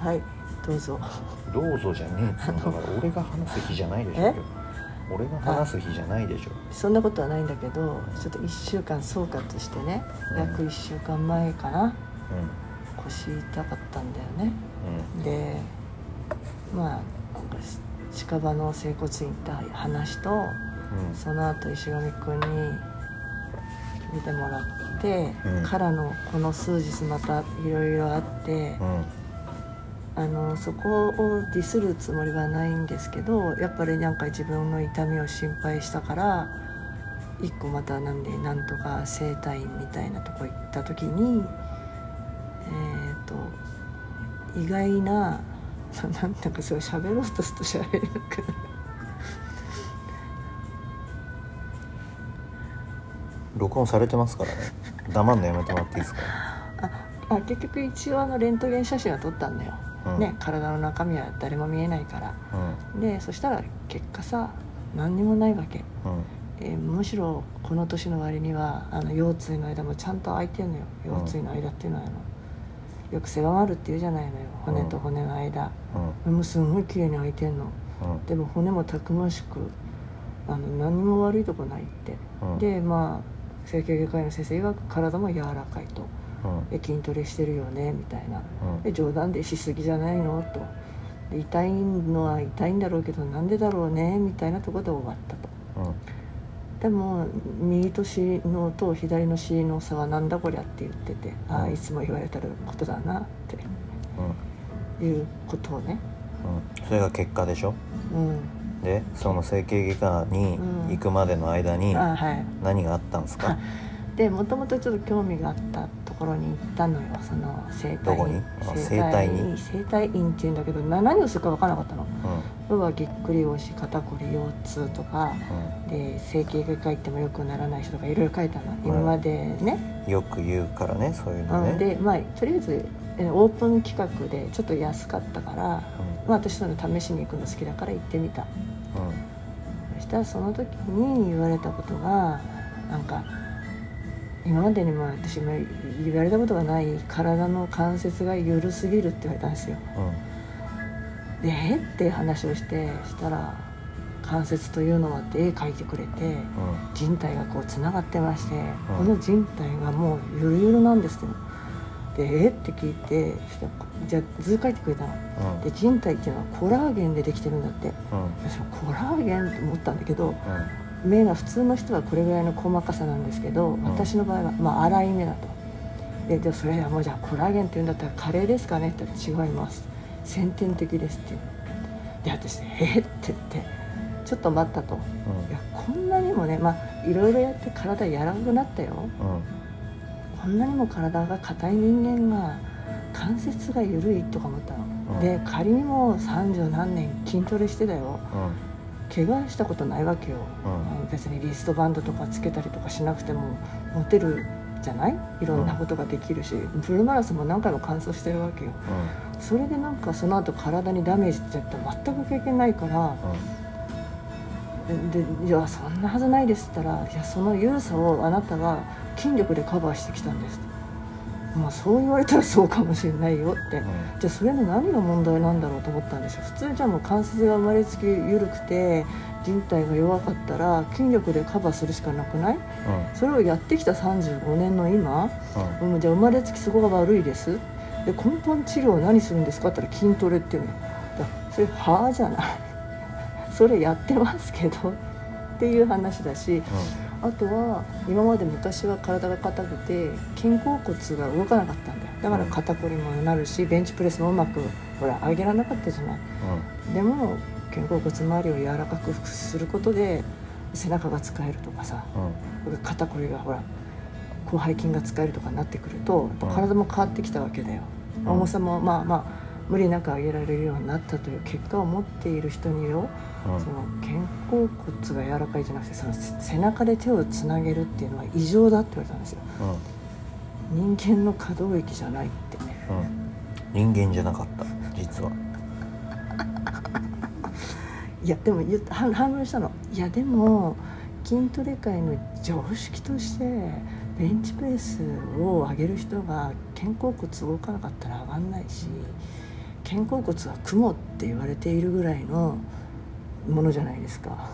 はいどうぞ。どうぞじゃねえっつうんだから俺が話す日じゃないでしょ。え？俺が話す日じゃないでしょ。そんなことはないんだけどちょっと1週間総括してねうん。約1週間前かな。う腰痛かったんだよね。ん。でまあ近場の整骨院行った話とうん。その後石上君に見てもらって、うん。からのこの数日またいろいろあって、うんあのそこをディスるつもりはないんですけどやっぱりなんか自分の痛みを心配したから一個またなんでなんとか整体院みたいなとこ行った時にえっ、と意外ななんだかそれ喋ろうとすると喋れなくなる。録音されてますからね。黙んのやめてもらっていいですか？ああ結局一応あのレントゲン写真は撮ったんだよ、うんね体の中身は誰も見えないから。うん。でそしたら結果さ何にもないわけ、うん。えーむしろこの年の割にはあの腰椎の間もちゃんと空いてんのよ。うん腰椎の間っていうのはあのよく狭まるっていうじゃないのよ。骨と骨の間、うん。もうすんごい綺麗に空いてんの。うん。でも骨もたくましくあの何にも悪いとこないって、うん。でまあ整形外科医の先生曰く体も柔らかいとうん。で筋トレしてるよねみたいな。うん。で冗談でしすぎじゃないの？と。で痛いのは痛いんだろうけどなんでだろうね？みたいなところで終わったと。うん。でも右と尻のと左の尻の差はなんだこりゃって言ってて、ああいつも言われたことだなって。いうことをね。うん。それが結果でしょ？うん。でその整形外科にうん行くまでの間に何があったんですか？でもともとちょっと興味があったところに行ったのよその整体どこに？あ整体に？整体院っていうんだけどな何をするか分からなかったの。う要はぎっくり腰肩こり腰痛とかん。で整形外科行ってもよくならない人とかいろいろ書いたの。今までね、うんよく言うからねそういうのうん、ねでまあとりあえずえオープン企画でちょっと安かったから、まあ、私その試しに行くの好きだから行ってみた。うん。そしたらその時に言われたことがなんか今までにも私も言われたことがない体の関節が緩すぎるって言われたんですよ。うん。でえって話をしてしたら関節というのはって絵描いてくれて人体がこうつながってまして、この人体がもうゆるゆるなんですって。でえって聞いてじゃあ図描いてくれたの。うんうん。で人体っていうのはコラーゲンでできてるんだって。うん。私もコラーゲンって思ったんだけどうん目が普通の人はこれぐらいの細かさなんですけど、ん。私の場合はまあ粗い目だと。ででもそれはもうじゃあコラーゲンって言うんだったらカレーですかねって言ったら違います。先天的ですって。で私「えっ?」って言ってちょっと待ったと。いやこんなにもねまあいろいろやって体柔らかくなったよ。うん。こんなにも体が硬い人間が関節が緩いとか思ったの、うん。で仮にも三十何年筋トレしてたよ。うん怪我したことないわけよ、うん。別にリストバンドとかつけたりとかしなくても持てるじゃない？いろんなことができるし、フルマラソンも何回も完走してるわけよ。それでなんかその後体にダメージってやったら全く経験ないからで「いやそんなはずないです」って言ったら「いやその緩さをあなたは筋力でカバーしてきたんです」まあそう言われたらそうかもしれないよって、うん。じゃあそれの何が問題なんだろうと思ったんですよ。普通じゃあもう関節が生まれつき緩くて人体が弱かったら筋力でカバーするしかなくない？それをやってきた35年の今、うん。うん、じゃあ生まれつきそこが悪いです。で根本治療何するんですか？って言ったら筋トレっていうの。だそれはあじゃない。それやってますけど。っていう話だしあとは今まで昔は体が硬くて肩甲骨が動かなかったんだよ。だから肩こりもなるしベンチプレスもうまくほら上げられなかったじゃない。でも肩甲骨周りを柔らかくすることで背中が使えるとかさうん。肩こりがほら広背筋が使えるとかになってくると体も変わってきたわけだよ、うん。重さもまあまあ無理なく上げられるようになったという結果を持っている人にようん。その肩甲骨が柔らかいじゃなくてそのせ背中で手をつなげるっていうのは異常だって言われたんですよ。人間の可動域じゃないって。うん。うん人間じゃなかった実は。いやでも反論したの。いやでも筋トレ界の常識としてベンチプレスを上げる人が肩甲骨動かなかったら上がんないし肩甲骨は雲って言われているぐらいのものじゃないですか。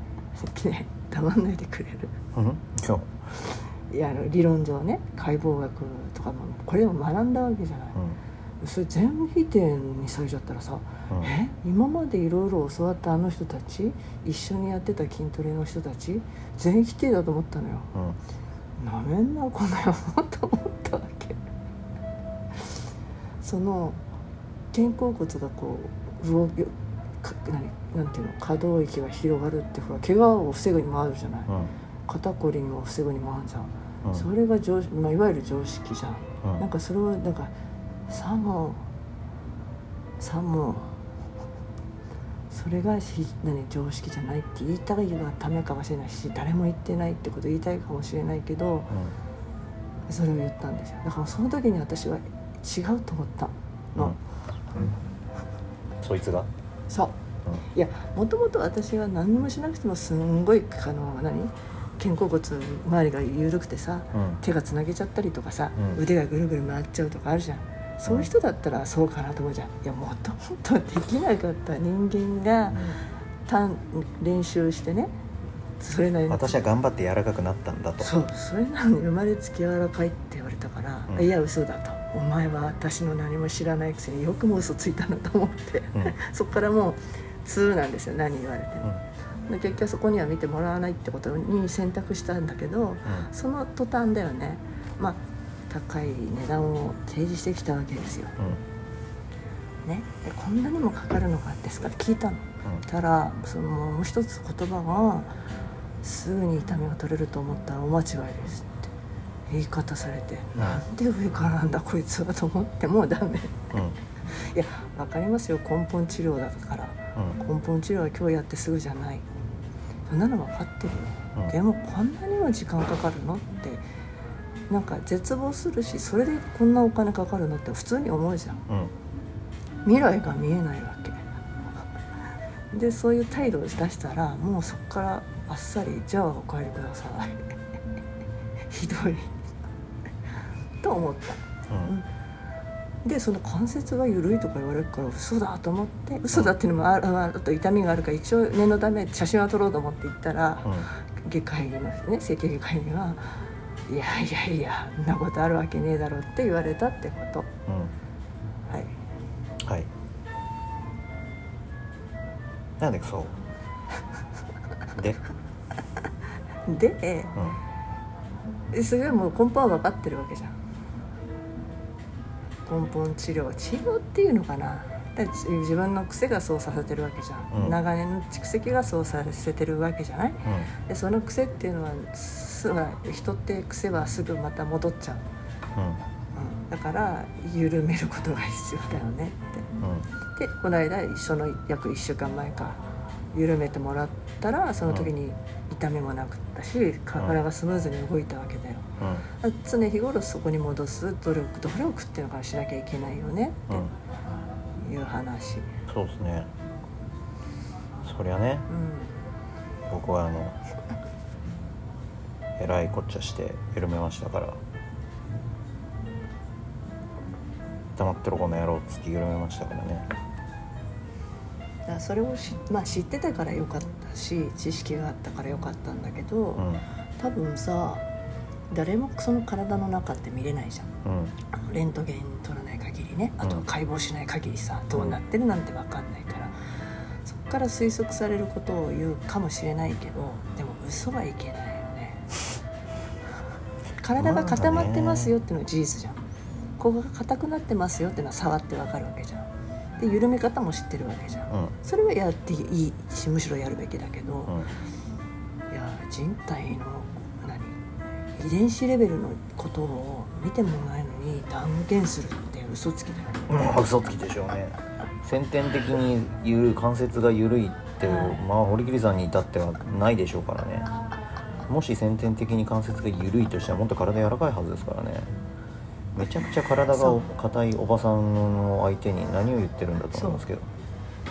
ね黙んないでくれる。うん？いやあの理論上ね解剖学とかもこれを学んだわけじゃない、それ全否定にされちゃったらさ、うん。え？今までいろいろ教わったあの人たち一緒にやってた筋トレの人たち全否定だと思ったのよ。うん。なめんなこの野郎と思ったわけ。その肩甲骨がこう動きか何なんていうの可動域が広がるってほら怪我を防ぐにもあるじゃない、うん。肩こりにも防ぐにもあるじゃん、うん。それが常識、まあ、いわゆる常識じゃん、うん。なんかそれをなんかさもさもそれがし何常識じゃないって言いたいがためかもしれないし誰も言ってないってこと言いたいかもしれないけどそれを言ったんですよ。だからその時に私は違うと思ったうん。の、そいつが？そう。いやもともと私は何にもしなくてもすんごいあの何？肩甲骨周りが緩くてさうん。手がつなげちゃったりとかさ、うん。腕がぐるぐる回っちゃうとかあるじゃん。そういう人だったらそうかなと思うじゃん。いやもともとできなかった人間が単練習してねそれなりに私は頑張って柔らかくなったんだと。そうそれなのに生まれつき柔らかいって言われたから、うん。いや嘘だとお前は私の何も知らないくせによくも嘘ついたなと思って、うん。そこからもう通なんですよ何言われても、で結局そこには見てもらわないってことに選択したんだけどその途端だよねまあ高い値段を提示してきたわけですよ、ね、でこんなにもかかるのかですから聞いたの。たらそのもう一つ言葉が「すぐに痛みが取れると思ったらお間違いです」言い方されて、うん。なんで上からなんだこいつはと思ってもうダメ。うん。う んいや分かりますよ。根本治療だから。うん。根本治療は今日やってすぐじゃない。そんなの分かってるよ、うん。でもこんなにも時間かかるのってなんか絶望するしそれでこんなお金かかるのって普通に思うじゃん。未来が見えないわけ。でそういう態度を出したらもうそこからあっさり「じゃあお帰りください」ひどいと思った。うん。でその関節が緩いとか言われるから嘘だと思って嘘だっていうのもあるあと痛みがあるから一応念のため写真は撮ろうと思って行ったら外科医のね。整形外科医には「いやいやいやそんなことあるわけねえだろ」って言われたってこと。うん。はい。はい。なんでそう？で？で？うん。それはもう根本は分かってるわけじゃん根本治療治療っていうのかな。自分の癖がそうさせてるわけじゃん、うん。長年の蓄積がそうさせてるわけじゃない？でその癖っていうのはすぐ人って癖はすぐまた戻っちゃう、うん。うん。うん、だから緩めることが必要だよねって。でこの間その約1週間前か。緩めてもらったらその時に痛みもなくったし体がスムーズに動いたわけだよ。うん。常日頃そこに戻す努力努力っていうのからしなきゃいけないよねうんうん。っていう話。そうですね。そりゃね。う僕はあのえらいこっちゃして緩めましたから。黙ってろこの野郎っつって緩めましたからね。んだからそれをし、まあ、知ってたからよかったし知識があったからよかったんだけど、うん。多分さ誰もその体の中って見れないじゃん。うん。あのレントゲン取らない限りね。あとうん解剖しない限りさ、どうなってるなんて分かんないから。そこから推測されることを言うかもしれないけどでも嘘はいけないよね。体が固まってますよっていうのは事実じゃん。ここが硬くなってますよっていうのは触って分かるわけじゃんで緩め方も知ってるわけじゃん。うん。それはやっていいしむしろやるべきだけど、うん。いや人体の何遺伝子レベルのことを見てもないのに断言するって嘘つきだよね。うん嘘つきでしょうね。先天的に緩い関節が緩いって、はい。まあ堀切さんに至ってはないでしょうからね。もし先天的に関節が緩いとしたらもっと体柔らかいはずですからねめちゃくちゃ体が硬いおばさんの相手に何を言ってるんだと思いますけど。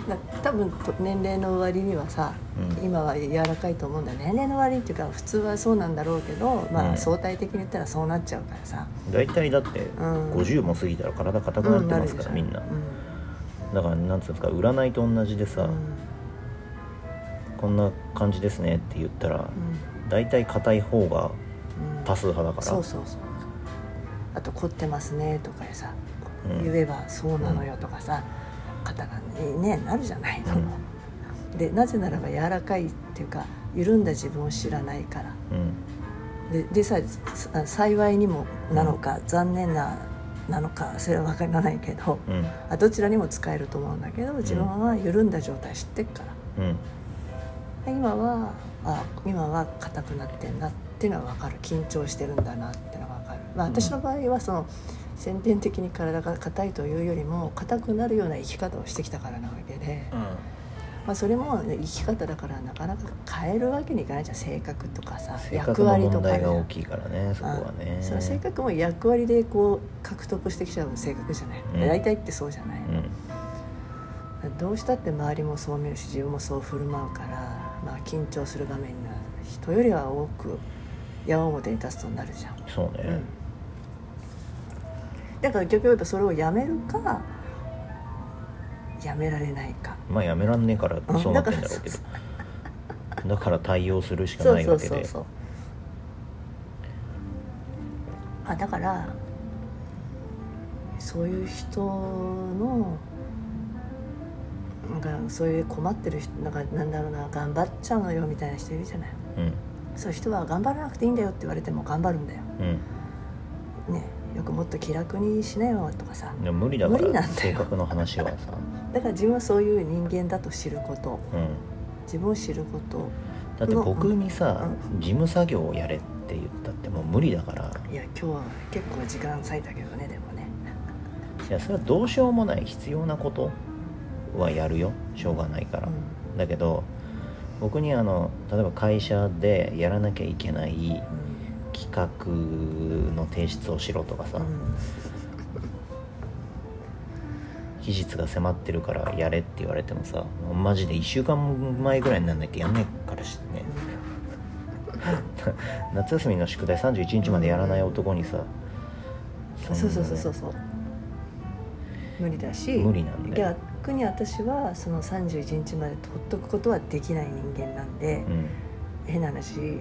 だ多分と年齢の割にはさ、うん。今は柔らかいと思うんだよ年齢の割にっていうか普通はそうなんだろうけど、まあ、うん。相対的に言ったらそうなっちゃうからさ、大体だってうん。50も過ぎたら体硬くなってますから、みんな。うだからなんつうんですか占いと同じでさ、うん。こんな感じですねって言ったらうん。大体硬い方がうん多数派だから。そうそうそうあと凝ってますねとかさ、うん。言えばそうなのよとかさ、肩がねなるじゃないの、でなぜならば柔らかいっていうか緩んだ自分を知らないから。うん。ででささ幸いにもなのか、残念ななのかそれは分からないけどうん。あどちらにも使えると思うんだけど自分は緩んだ状態知ってっから、うん。今はあ今は硬くなってんなっていうのは分かる。緊張してるんだなってまあ、うん。私の場合はその先天的に体が硬いというよりも硬くなるような生き方をしてきたからなわけで、まあ、それも生き方だからなかなか変えるわけにいかないじゃん。性格とかさ性格の問題があるじゃん大きいからねそこはね。うんその性格も役割でこう獲得してきちゃう性格じゃない、うん。大体ってそうじゃない、うん。どうしたって周りもそう見るし自分もそう振る舞うから、まあ、緊張する場面が人よりは多く矢面に立つとなるじゃん、そうね、だから結局やっぱそれをやめるかやめられないか。まあやめらんねえからうんそうなってんだろうけど。だから対応するしかないわけで。そうそうそう。あだからそういう人のなんかそういう困ってる人なんかなんだろうな頑張っちゃうのよみたいな人いるじゃない。うん。そういう人は頑張らなくていいんだよって言われても頑張るんだよ。うん。ねよくもっと気楽にしなよとかさ。でも無理だから無理なんだよ。性格の話はさ。だから自分はそういう人間だと知ること。うん。自分を知ることだって僕にさ、う事務作業をやれって言ったってもう無理だから。いや今日は結構時間割いたけどねでもね。いやそれはどうしようもない必要なことはやるよ。しょうがないから、うだけど僕にあの例えば会社でやらなきゃいけないん企画の提出をしろとかさ、うん。期日が迫ってるからやれって言われてもさマジで1週間前ぐらいになんなきゃやんないからしね。夏休みの宿題31日までやらない男にさそうそうそうそう。そう無理だし無理なん逆に私はその31日まで取っとくことはできない人間なんで、うん。変な話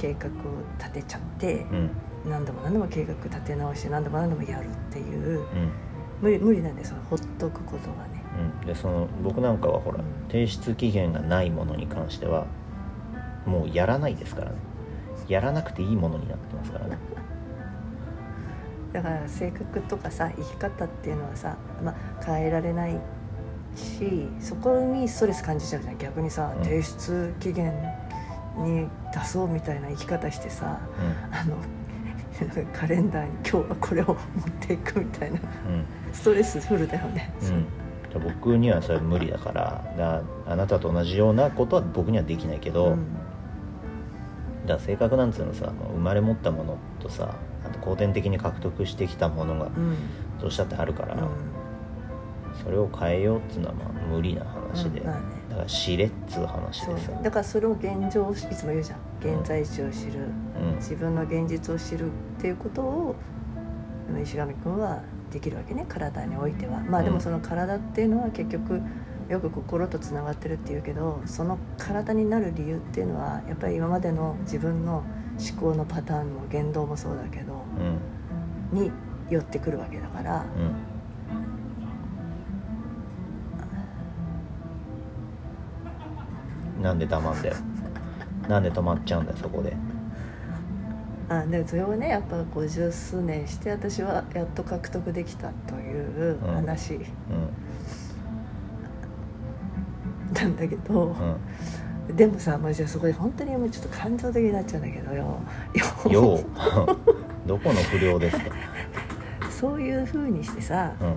計画を立てちゃってうん。何度も何度も計画立て直して何度も何度もやるっていううん。無理無理なんでそのほっとくことがね。うん。でその僕なんかはほら提出期限がないものに関してはもうやらないですからね。やらなくていいものになってますからね。だから性格とかさ生き方っていうのはさ、まあ、変えられないしそこにストレス感じちゃうじゃん。逆にさ、うん。提出期限に出そうみたいな生き方してさあのカレンダーに今日はこれを持っていくみたいなうん。ストレスフルだよね、うん、僕にはそれ無理だからだあなたと同じようなことは僕にはできないけど、うん。だ性格なんつうのさ生まれ持ったものとさあと後天的に獲得してきたものがうん。どうしたってあるから、うん。それを変えようっつうのはまあ無理な話で、うんだから知れっつう話そう。でさだからそれを現状をいつも言うじゃん。現在地を知る。うん。自分の現実を知るっていうことを石上君はできるわけね。体においては。まあでうん。もその体っていうのは結局よく心とつながってるっていうけどその体になる理由っていうのはやっぱり今までの自分の思考のパターンの言動もそうだけどうん。に寄ってくるわけだからなんで黙んだよ。なんで止まっちゃうんだよそこで。あでもそれをねやっぱ五十数年して私はやっと獲得できたという話。うん。なんだけど。うん。でもさ、まあ、じゃあそこで本当にもうちょっと感情的になっちゃうんだけどよ。よう。どこの不良ですか？そういうふうにしてさうん。じ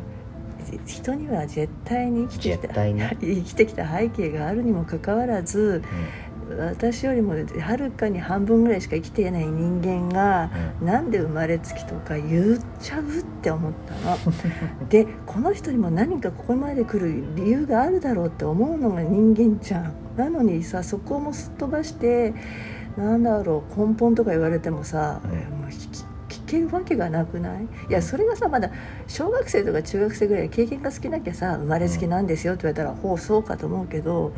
人には絶対に生きてきた 生きてきた背景があるにもかかわらず私よりもはるかに半分ぐらいしか生きていない人間が、なんで生まれつきとか言っちゃうって思ったの。でこの人にも何かここまで来る理由があるだろうって思うのが人間じゃん。なのにさそこもすっ飛ばしてなんだろう根本とか言われてもさ、うん。えもう聞き聞けるわけがなくない？いやそれがさまだ小学生とか中学生ぐらい経験が好きなきゃさ生まれつきなんですよって言われたら、ほうそうかと思うけど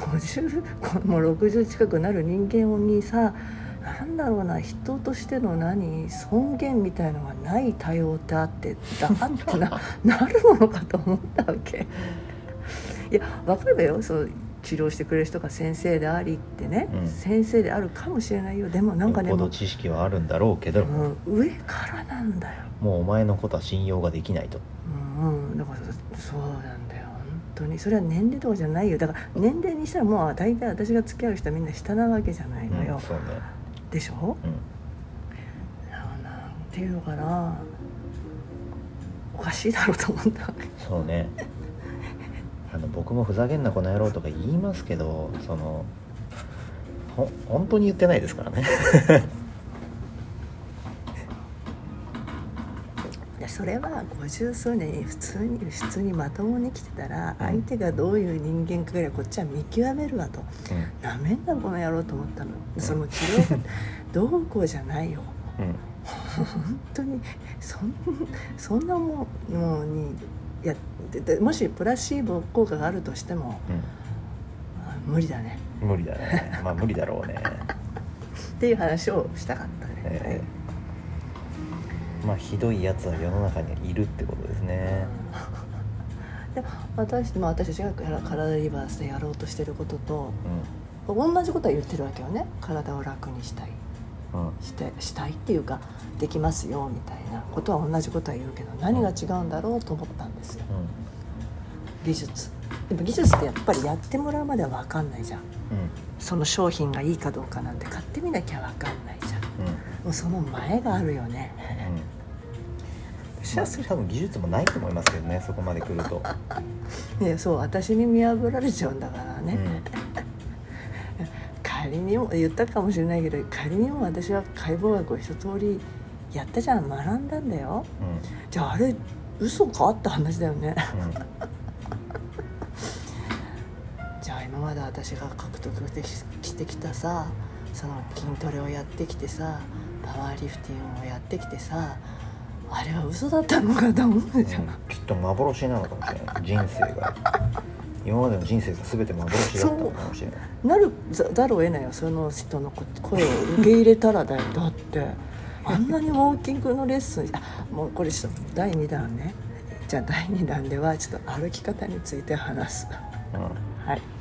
50もう60近くなる人間にさなんだろうな人としての何尊厳みたいのがない対応ってあってだってな なるものかと思ったわけ。いや分かるよ。そう治療してくれる人が先生でありってね、うん。先生であるかもしれないよ。でもなんかねもうよっぽど知識はあるんだろうけど、うん、上からなんだよ。もうお前のことは信用ができないと。うん、うん、だからそうなんだよ。本当に。それは年齢とかじゃないよ。だから年齢にしたらもう大体私が付き合う人はみんな下なわけじゃないのよ、うんそうね。でしょ？うん。なんていうのかなおかしいだろうと思ったそうねあの僕もふざけんなこの野郎とか言いますけどそのほ本当に言ってないですからね。それは五十数年に普通に普通にまともに来てたら相手がどういう人間かぐらいこっちは見極めるわと。うなめんなこの野郎と思ったの。その治療がどうこうじゃないよ。んうん。本当にそんそんなものにいやででもしプラシーボ効果があるとしてもあ無理だね。うん無理だね。まあ無理だろうね。っていう話をしたかったね、ええ。まあひどいやつは世の中にいるってことですね。で私,、まあ、私たちが体リバースでやろうとしてることとう同じことは言ってるわけよね。体を楽にしたい。んうんしてしたいっていうかできますよみたいなことは同じことは言うけど何が違うんだろうと思ったんですよ。技術。でも技術ってやっぱりやってもらうまでは分かんないじゃん。うん。その商品がいいかどうかなんて買ってみなきゃ分かんないじゃん。うん。もうその前があるよね。うん。まあ多分技術もないと思いますけどねそこまで来ると、ねそう私に見破られちゃうんだからね、うん仮にも言ったかもしれないけど仮にも私は解剖学を一通りやったじゃん学んだんだよ。じゃああれ嘘か？って話だよね。じゃあ今まで私が獲得してきたさその筋トレをやってきてさパワーリフティングをやってきてさあれは嘘だったのかと思うじゃん、うん。きっと幻なのかもしれない。人生が今までの人生が全て幻だったのかもしれない。なるざるを得ないよその人のこ声を受け入れたらだよ。だってあんなにウォーキングのレッスンあもうこれちょっと第2弾ね。じゃあ第2弾ではちょっと歩き方について話す。うん。はい